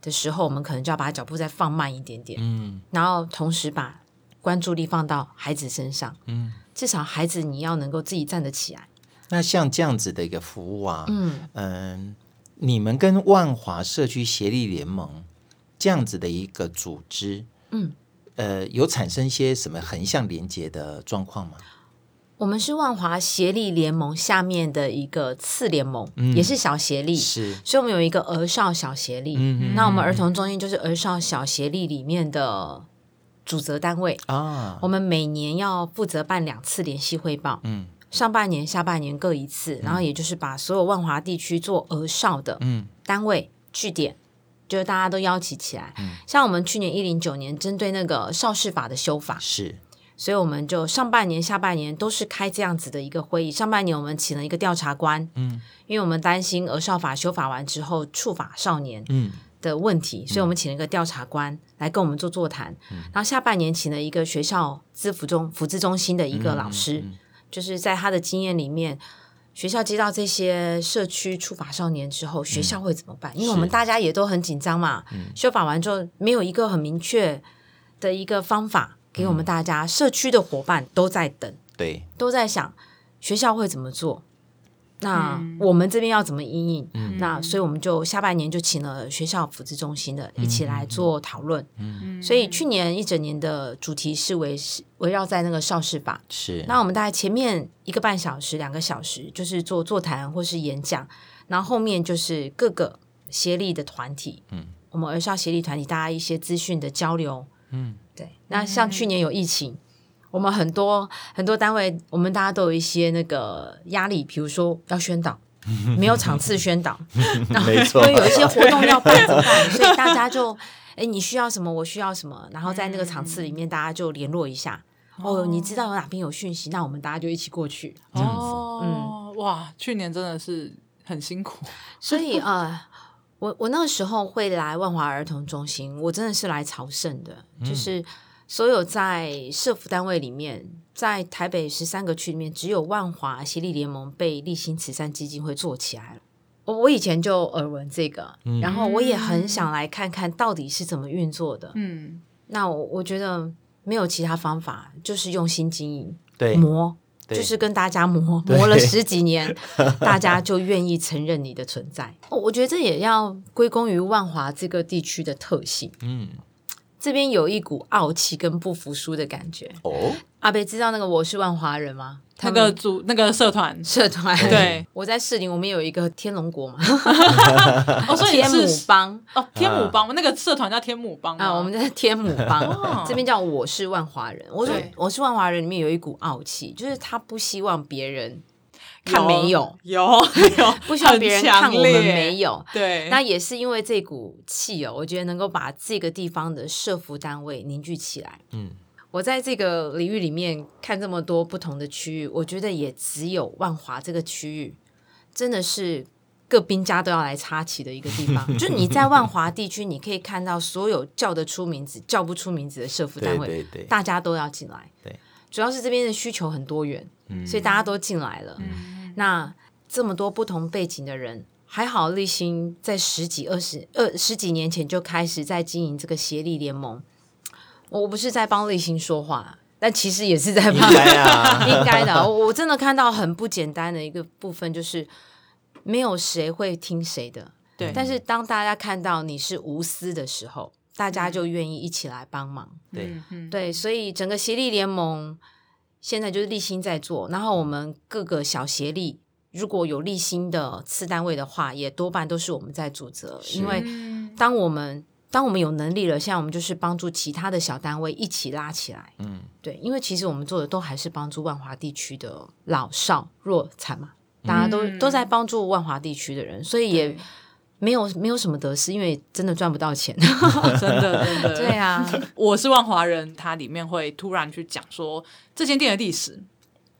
的时候，我们可能就要把脚步再放慢一点点，嗯，然后同时把关注力放到孩子身上，嗯，至少孩子你要能够自己站得起来。那像这样子的一个服务啊，嗯嗯、呃，你们跟万华社区协力联盟这样子的一个组织，嗯。呃，有产生一些什么横向连接的状况吗？我们是万华协力联盟下面的一个次联盟，嗯、也是小协力，是，所以我们有一个儿少小协力。那我们儿童中心就是儿少小协力里面的主责单位啊。我们每年要负责办两次联系汇报，嗯，上半年、下半年各一次，嗯、然后也就是把所有万华地区做儿少的嗯单位据点。就是大家都邀请起来，嗯、像我们去年一零九年针对那个少事法的修法，是，所以我们就上半年、下半年都是开这样子的一个会议。上半年我们请了一个调查官，嗯，因为我们担心儿少法修法完之后触法少年，嗯的问题，嗯、所以我们请了一个调查官来跟我们做座谈。嗯、然后下半年请了一个学校资辅中辅资中心的一个老师，嗯嗯嗯、就是在他的经验里面。学校接到这些社区触法少年之后，学校会怎么办？嗯、因为我们大家也都很紧张嘛。嗯、修法完之后，没有一个很明确的一个方法给我们大家。嗯、社区的伙伴都在等，对，都在想学校会怎么做。那我们这边要怎么因应？嗯、那所以我们就下半年就请了学校福祉中心的一起来做讨论。嗯、所以去年一整年的主题是围围绕在那个少事法。是。那我们大概前面一个半小时、两个小时就是做座谈或是演讲，然后后面就是各个协力的团体。嗯。我们儿少协力团体大家一些资讯的交流。嗯。对。那像去年有疫情。我们很多很多单位，我们大家都有一些那个压力，比如说要宣导，没有场次宣导，然后因为有一些活动要办怎么办？所以大家就，哎，你需要什么，我需要什么，然后在那个场次里面，大家就联络一下。哦，你知道有哪边有讯息，那我们大家就一起过去。哦，嗯，哇，去年真的是很辛苦。所以呃，我我那个时候会来万华儿童中心，我真的是来朝圣的，就是。所有在社服单位里面，在台北十三个区里面，只有万华协力联盟被立新慈善基金会做起来了。我我以前就耳闻这个，嗯、然后我也很想来看看到底是怎么运作的。嗯，那我我觉得没有其他方法，就是用心经营，对，磨，对就是跟大家磨 磨了十几年，大家就愿意承认你的存在。我觉得这也要归功于万华这个地区的特性。嗯。这边有一股傲气跟不服输的感觉。哦，阿北知道那个我是万华人吗？那个组那个社团社团对，我在士林，我们有一个天龙国嘛。哦，所以天母帮哦，天母帮，那个社团叫天母帮啊。我们在天母帮，这边叫我是万华人。我说我是万华人，里面有一股傲气，就是他不希望别人。看没有，有有，不需要别人看我们没有。对，那也是因为这股气哦，我觉得能够把这个地方的社福单位凝聚起来。嗯，我在这个领域里面看这么多不同的区域，我觉得也只有万华这个区域，真的是各兵家都要来插旗的一个地方。就是你在万华地区，你可以看到所有叫得出名字、叫不出名字的社福单位，对对对，大家都要进来。对，主要是这边的需求很多元，嗯，所以大家都进来了。嗯。那这么多不同背景的人，还好立新在十几、二十、二十几年前就开始在经营这个协力联盟。我不是在帮立新说话，但其实也是在帮，应该啊，应该的。我真的看到很不简单的一个部分，就是没有谁会听谁的。对。但是当大家看到你是无私的时候，大家就愿意一起来帮忙。对，对，所以整个协力联盟。现在就是立新在做，然后我们各个小协力，如果有立新的次单位的话，也多半都是我们在主责。因为当我们当我们有能力了，现在我们就是帮助其他的小单位一起拉起来。嗯，对，因为其实我们做的都还是帮助万华地区的老少弱残嘛，大家都、嗯、都在帮助万华地区的人，所以也没有没有什么得失，因为真的赚不到钱，真的真的。对啊，我是万华人，它里面会突然去讲说这间店的历史，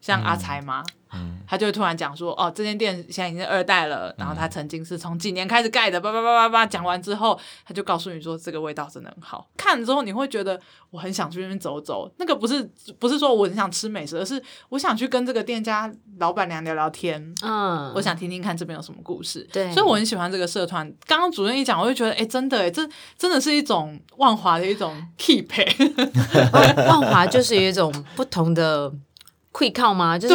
像阿财吗？嗯嗯，他就会突然讲说，哦，这间店现在已经是二代了，然后他曾经是从几年开始盖的，叭叭叭叭叭，讲完之后，他就告诉你说，这个味道真的很好。看了之后，你会觉得我很想去那边走走。那个不是不是说我很想吃美食，而是我想去跟这个店家老板娘聊聊天。嗯，我想听听看这边有什么故事。对，所以我很喜欢这个社团。刚刚主任一讲，我就觉得，哎，真的，哎，这真的是一种万华的一种 keep。万华就是有一种不同的。会靠吗？就是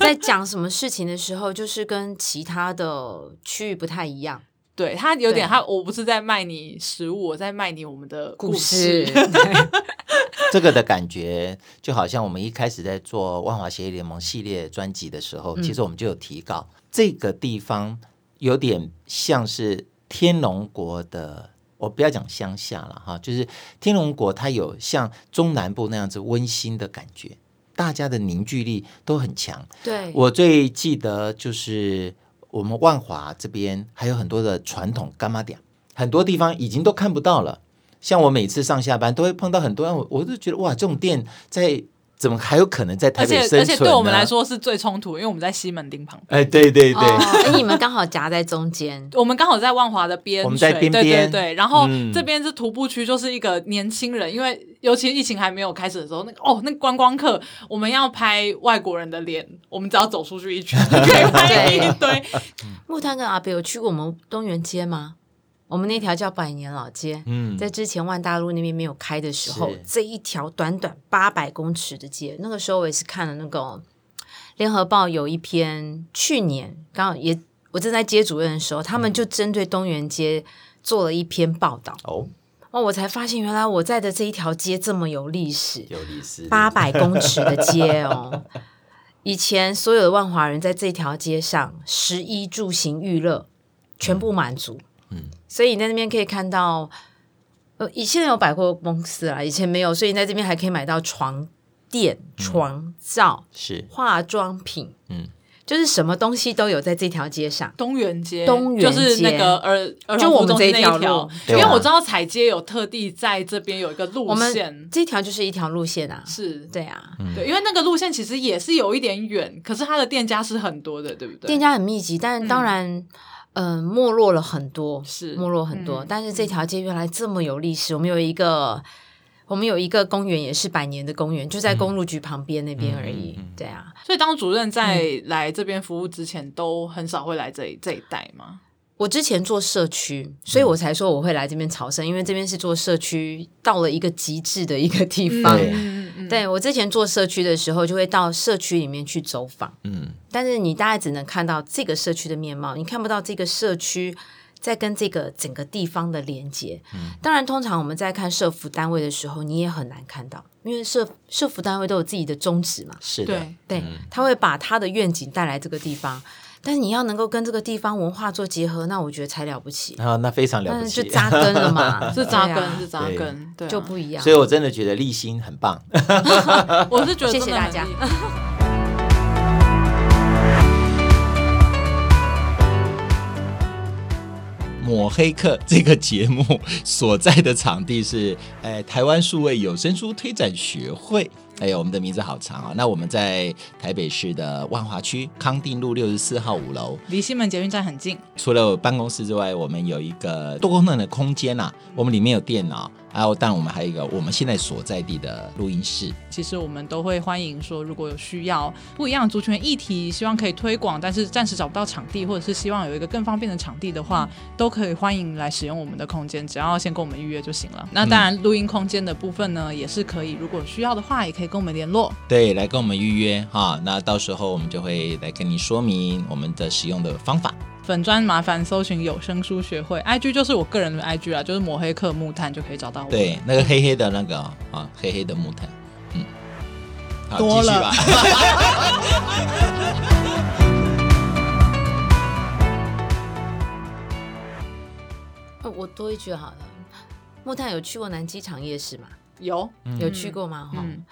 在讲什么事情的时候，就是跟其他的区域不太一样。对，他有点，他我不是在卖你食物，我在卖你我们的故事。故事 这个的感觉就好像我们一开始在做万华协议联盟系列专辑的时候，嗯、其实我们就有提到这个地方有点像是天龙国的，我不要讲乡下了哈，就是天龙国，它有像中南部那样子温馨的感觉。大家的凝聚力都很强。对，我最记得就是我们万华这边还有很多的传统干妈店，很多地方已经都看不到了。像我每次上下班都会碰到很多人，我我就觉得哇，这种店在。怎么还有可能在台北生存？而且，而且对我们来说是最冲突，因为我们在西门町旁边。哎，对对对，哎、哦，你们刚好夹在中间。我们刚好在万华的边，我们在边边。对对对，然后这边是徒步区，就是一个年轻人，嗯、因为尤其疫情还没有开始的时候，那个哦，那个观光客，我们要拍外国人的脸，我们只要走出去一圈就可以拍一堆。木炭跟阿北有去过我们东园街吗？我们那条叫百年老街，嗯，在之前万大路那边没有开的时候，这一条短短八百公尺的街，那个时候我也是看了那个联合报有一篇，去年刚好也我正在接主任的时候，他们就针对东园街做了一篇报道。哦，哦，我才发现原来我在的这一条街这么有历史，有历史，八百公尺的街哦，以前所有的万华人在这条街上，食衣住行娱乐全部满足。嗯，所以你在那边可以看到，呃，以现在有百货公司啦，以前没有，所以你在这边还可以买到床垫、床罩、是。化妆品，嗯，就是什么东西都有在这条街上。东园街，东园街。就是那个儿，儿就我们这一条路，因为我知道彩街有特地在这边有一个路线，这条就是一条路线啊，是。对啊，嗯、对，因为那个路线其实也是有一点远，可是它的店家是很多的，对不对？店家很密集，但当然。嗯嗯，没落了很多，是没落很多。嗯、但是这条街原来这么有历史，我们有一个，我们有一个公园，也是百年的公园，就在公路局旁边那边而已。嗯、对啊，所以当主任在来这边服务之前，都很少会来这一这一带吗？我之前做社区，所以我才说我会来这边朝圣，因为这边是做社区到了一个极致的一个地方。嗯、对，我之前做社区的时候，就会到社区里面去走访。嗯，但是你大概只能看到这个社区的面貌，你看不到这个社区在跟这个整个地方的连接。嗯，当然，通常我们在看社服单位的时候，你也很难看到，因为社社服单位都有自己的宗旨嘛。是的，对，嗯、他会把他的愿景带来这个地方。但是你要能够跟这个地方文化做结合，那我觉得才了不起。啊，那非常了不起，就扎根了嘛，是扎根，是扎根，对，就不一样。所以我真的觉得立新很棒，我是觉得谢谢大家。抹黑客这个节目所在的场地是，呃，台湾数位有声书推展学会。哎呦，我们的名字好长啊！那我们在台北市的万华区康定路六十四号五楼，离西门捷运站很近。除了办公室之外，我们有一个多功能的空间呐、啊，我们里面有电脑。还有，但我们还有一个我们现在所在地的录音室。其实我们都会欢迎说，如果有需要不一样的族群议题，希望可以推广，但是暂时找不到场地，或者是希望有一个更方便的场地的话，嗯、都可以欢迎来使用我们的空间，只要先跟我们预约就行了。那当然，录音空间的部分呢，也是可以，如果需要的话，也可以跟我们联络。对，来跟我们预约哈，那到时候我们就会来跟你说明我们的使用的方法。粉砖麻烦搜寻有声书学会，IG 就是我个人的 IG 啦，就是抹黑客木炭就可以找到我。对，那个黑黑的那个啊，黑黑的木炭，嗯，好，多了。继续吧。我多一句好了。木炭有去过南机场夜市吗？有，有去过吗？哈、嗯，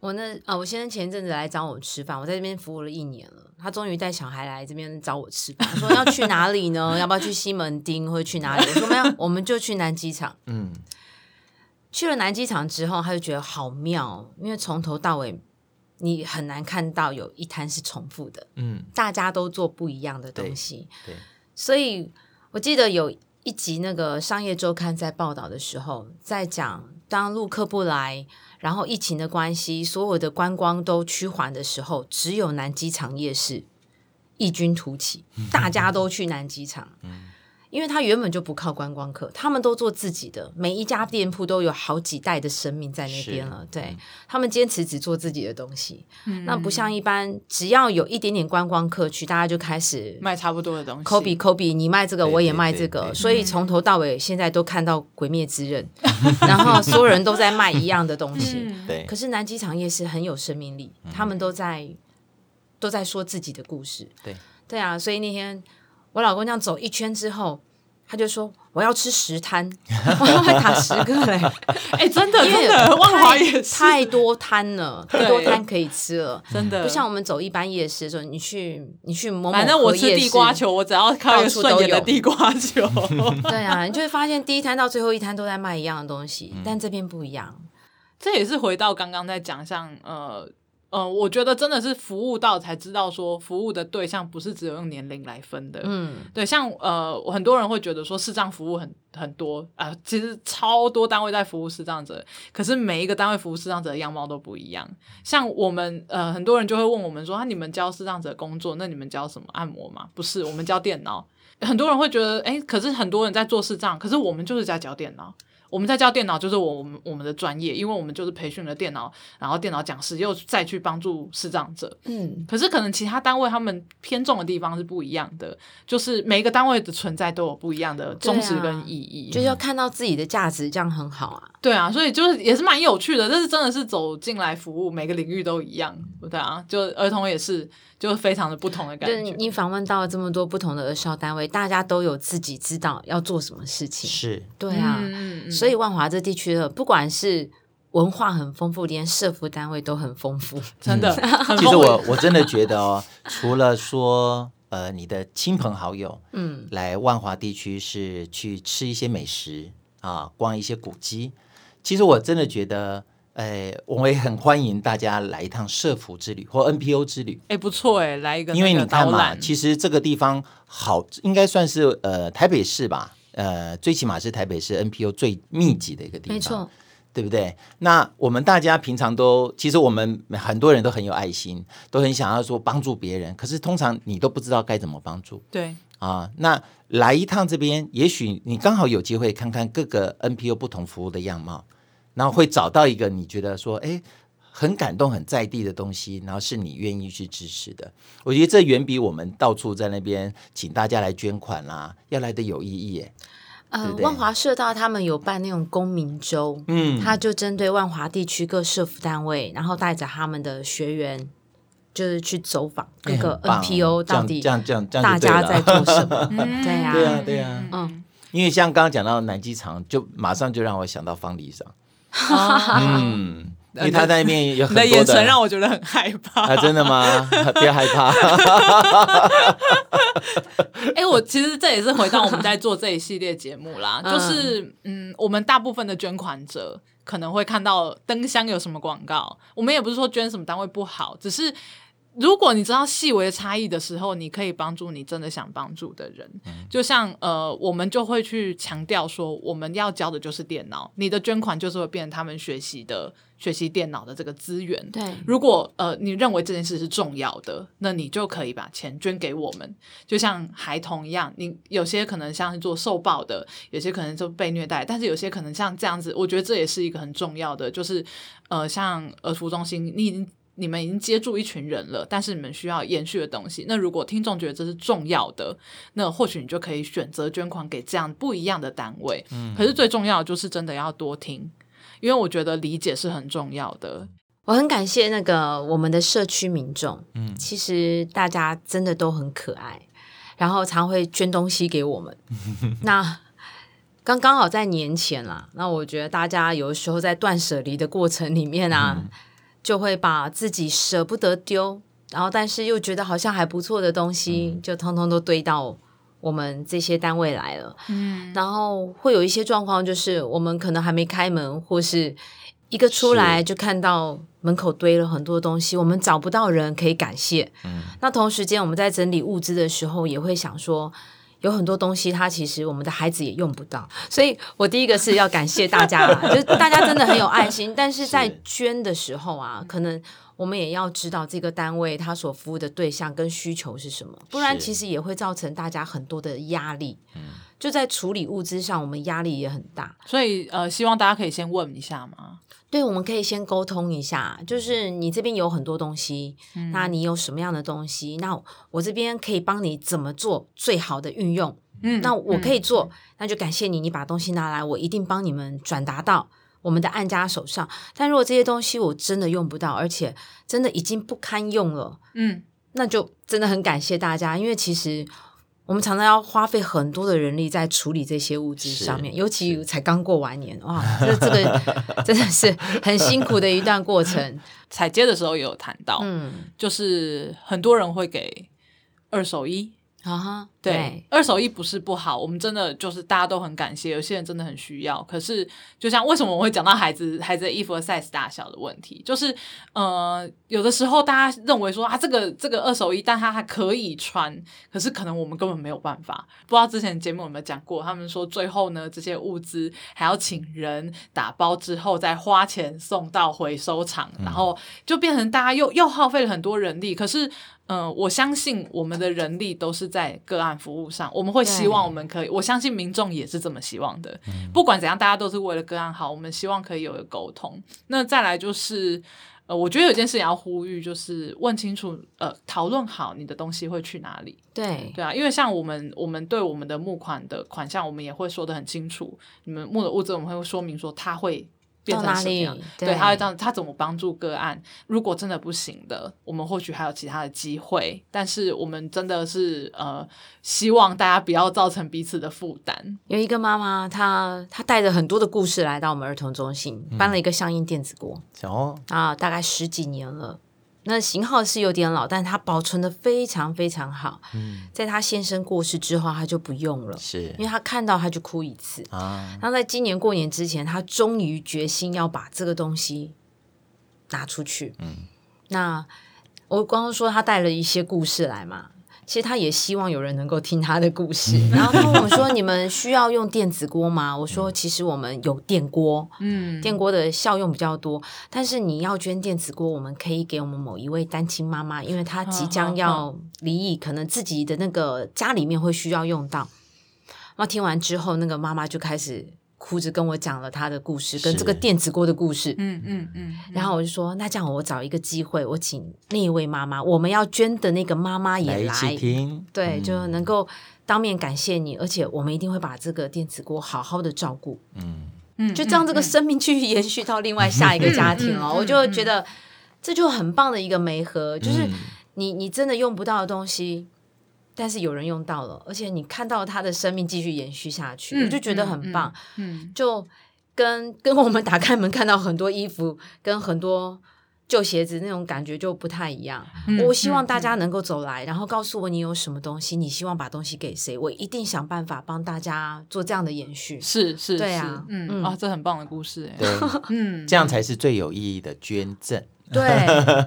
我那啊，我先生前一阵子来找我吃饭，我在这边服务了一年了，他终于带小孩来这边找我吃饭，说要去哪里呢？要不要去西门町，或者去哪里？我说没有，我们就去南机场。嗯，去了南机场之后，他就觉得好妙，因为从头到尾你很难看到有一摊是重复的，嗯，大家都做不一样的东西，对，对，所以我记得有。一集那个商业周刊在报道的时候，在讲当陆客不来，然后疫情的关系，所有的观光都趋缓的时候，只有南机场夜市异军突起，大家都去南机场。因为他原本就不靠观光客，他们都做自己的，每一家店铺都有好几代的生命在那边了。对、嗯、他们坚持只做自己的东西，嗯、那不像一般，只要有一点点观光客去，大家就开始卖差不多的东西。Kobe Kobe，你卖这个，我也卖这个，所以从头到尾现在都看到《鬼灭之刃 》，然后所有人都在卖一样的东西。可是南机场夜市很有生命力，他们都在都在说自己的故事。对，对啊，所以那天。我老公这样走一圈之后，他就说：“我要吃十摊，我要打十个嘞！”哎、欸，真的真的，万华也是太多摊了，太多摊可以吃了，真的。不像我们走一般夜市的时候，你去你去某某，反正我吃地瓜球，我只要靠一个顺眼的地瓜球。对啊，你就会发现第一摊到最后一摊都在卖一样的东西，嗯、但这边不一样。这也是回到刚刚在讲，像呃。嗯、呃，我觉得真的是服务到才知道说，服务的对象不是只有用年龄来分的。嗯，对，像呃，很多人会觉得说视障服务很很多啊、呃，其实超多单位在服务视障者，可是每一个单位服务视障者的样貌都不一样。像我们呃，很多人就会问我们说，啊，你们教视障者工作，那你们教什么按摩吗？不是，我们教电脑。很多人会觉得，哎，可是很多人在做视障，可是我们就是在教电脑。我们在教电脑，就是我们我们的专业，因为我们就是培训了电脑，然后电脑讲师又再去帮助视障者。嗯，可是可能其他单位他们偏重的地方是不一样的，就是每一个单位的存在都有不一样的宗旨跟意义，就是要看到自己的价值，这样很好啊。对啊，所以就是也是蛮有趣的，但是真的是走进来服务，每个领域都一样，对啊，就儿童也是。就非常的不同的感觉。你访问到了这么多不同的儿少单位，大家都有自己知道要做什么事情。是，对啊。嗯、所以万华这地区的，不管是文化很丰富，连社福单位都很丰富，真的。嗯、其实我我真的觉得哦，除了说呃你的亲朋好友，嗯，来万华地区是去吃一些美食啊，逛一些古迹，其实我真的觉得。哎，我也很欢迎大家来一趟社福之旅或 NPO 之旅。哎，不错哎，来一个。因为你看嘛，其实这个地方好，应该算是呃台北市吧，呃，最起码是台北市 NPO 最密集的一个地方，没错，对不对？那我们大家平常都，其实我们很多人都很有爱心，都很想要说帮助别人，可是通常你都不知道该怎么帮助。对啊，那来一趟这边，也许你刚好有机会看看各个 NPO 不同服务的样貌。然后会找到一个你觉得说，哎，很感动、很在地的东西，然后是你愿意去支持的。我觉得这远比我们到处在那边请大家来捐款啦、啊，要来的有意义。呃，对对万华社道他们有办那种公民周，嗯，他就针对万华地区各社服单位，然后带着他们的学员，就是去走访各个 NPO 到底这样这样这样大家在做什么？对 呀，对呀，对呀，嗯，因为像刚刚讲到南机场，就马上就让我想到方里长。嗯，因为他在那边有很多的，的眼神让我觉得很害怕。啊，真的吗？不要害怕。哎、欸，我其实这也是回到我们在做这一系列节目啦，就是嗯，我们大部分的捐款者可能会看到灯箱有什么广告，我们也不是说捐什么单位不好，只是。如果你知道细微的差异的时候，你可以帮助你真的想帮助的人。嗯、就像呃，我们就会去强调说，我们要教的就是电脑，你的捐款就是会变成他们学习的、学习电脑的这个资源。对，如果呃你认为这件事是重要的，那你就可以把钱捐给我们。就像孩童一样，你有些可能像是做受暴的，有些可能就被虐待，但是有些可能像这样子，我觉得这也是一个很重要的，就是呃，像儿福中心，你已经。你们已经接住一群人了，但是你们需要延续的东西。那如果听众觉得这是重要的，那或许你就可以选择捐款给这样不一样的单位。嗯，可是最重要的就是真的要多听，因为我觉得理解是很重要的。我很感谢那个我们的社区民众，嗯，其实大家真的都很可爱，然后常会捐东西给我们。那。刚刚好在年前啦。那我觉得大家有的时候在断舍离的过程里面啊，嗯、就会把自己舍不得丢，然后但是又觉得好像还不错的东西，嗯、就通通都堆到我们这些单位来了。嗯，然后会有一些状况，就是我们可能还没开门，或是一个出来就看到门口堆了很多东西，我们找不到人可以感谢。嗯，那同时间我们在整理物资的时候，也会想说。有很多东西，它其实我们的孩子也用不到，所以我第一个是要感谢大家，就是大家真的很有爱心。但是在捐的时候啊，可能我们也要知道这个单位他所服务的对象跟需求是什么，不然其实也会造成大家很多的压力。就在处理物资上，我们压力也很大。所以呃，希望大家可以先问一下嘛。对，我们可以先沟通一下，就是你这边有很多东西，嗯、那你有什么样的东西？那我这边可以帮你怎么做最好的运用？嗯，那我可以做，嗯、那就感谢你，你把东西拿来，我一定帮你们转达到我们的案家手上。但如果这些东西我真的用不到，而且真的已经不堪用了，嗯，那就真的很感谢大家，因为其实。我们常常要花费很多的人力在处理这些物资上面，尤其才刚过完年，哇，这这个 真的是很辛苦的一段过程。采街的时候也有谈到，嗯，就是很多人会给二手衣。啊哈，uh 对，对二手衣不是不好，我们真的就是大家都很感谢，有些人真的很需要。可是，就像为什么我会讲到孩子孩子的衣服的 size 大小的问题，就是呃，有的时候大家认为说啊，这个这个二手衣，但它还可以穿，可是可能我们根本没有办法。不知道之前节目有没有讲过，他们说最后呢，这些物资还要请人打包之后再花钱送到回收厂，嗯、然后就变成大家又又耗费了很多人力，可是。嗯、呃，我相信我们的人力都是在个案服务上，我们会希望我们可以，我相信民众也是这么希望的。嗯、不管怎样，大家都是为了个案好，我们希望可以有一个沟通。那再来就是，呃，我觉得有件事也要呼吁，就是问清楚，呃，讨论好你的东西会去哪里。对对啊，因为像我们，我们对我们的募款的款项，我们也会说的很清楚。你们募的物资，我们会说明说它会。变成什么样？对，对，他会这样，他怎么帮助个案？如果真的不行的，我们或许还有其他的机会。但是我们真的是呃，希望大家不要造成彼此的负担。有一个妈妈，她她带着很多的故事来到我们儿童中心，搬了一个相应电子锅，哦、嗯，啊，大概十几年了。那型号是有点老，但它保存的非常非常好。嗯，在他先生过世之后，他就不用了，是因为他看到他就哭一次啊。那在今年过年之前，他终于决心要把这个东西拿出去。嗯，那我刚刚说他带了一些故事来嘛。其实他也希望有人能够听他的故事，然后他问我说：“你们需要用电子锅吗？”我说：“其实我们有电锅，嗯，电锅的效用比较多。但是你要捐电子锅，我们可以给我们某一位单亲妈妈，因为她即将要离异，可能自己的那个家里面会需要用到。”那听完之后，那个妈妈就开始。哭着跟我讲了他的故事，跟这个电子锅的故事。嗯嗯嗯。然后我就说，那这样我找一个机会，我请那一位妈妈，我们要捐的那个妈妈也来，来听，对，嗯、就能够当面感谢你，而且我们一定会把这个电子锅好好的照顾。嗯嗯。就这样，这个生命继续 延续到另外下一个家庭哦，我就觉得这就很棒的一个媒合，就是你你真的用不到的东西。但是有人用到了，而且你看到他的生命继续延续下去，嗯、我就觉得很棒。嗯，嗯就跟跟我们打开门看到很多衣服跟很多旧鞋子那种感觉就不太一样。嗯、我希望大家能够走来，嗯、然后告诉我你有什么东西，你希望把东西给谁，我一定想办法帮大家做这样的延续。是是，对啊，嗯啊、这很棒的故事，对，嗯，这样才是最有意义的捐赠。对，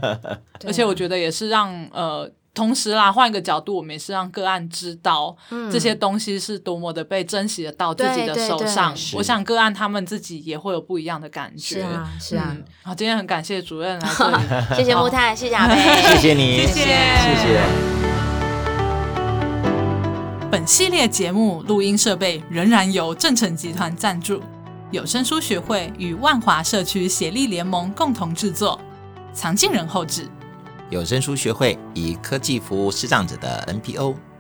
而且我觉得也是让呃。同时啦，换一个角度，我们也是让个案知道这些东西是多么的被珍惜的到自己的手上。我想个案他们自己也会有不一样的感觉。是啊，是啊。好，今天很感谢主任来这里，谢谢木炭，谢谢阿飞，谢谢你，谢谢，谢谢。本系列节目录音设备仍然由正成集团赞助，有声书学会与万华社区协力联盟共同制作，藏镜人后制。有声书学会以科技服务视障者的 NPO。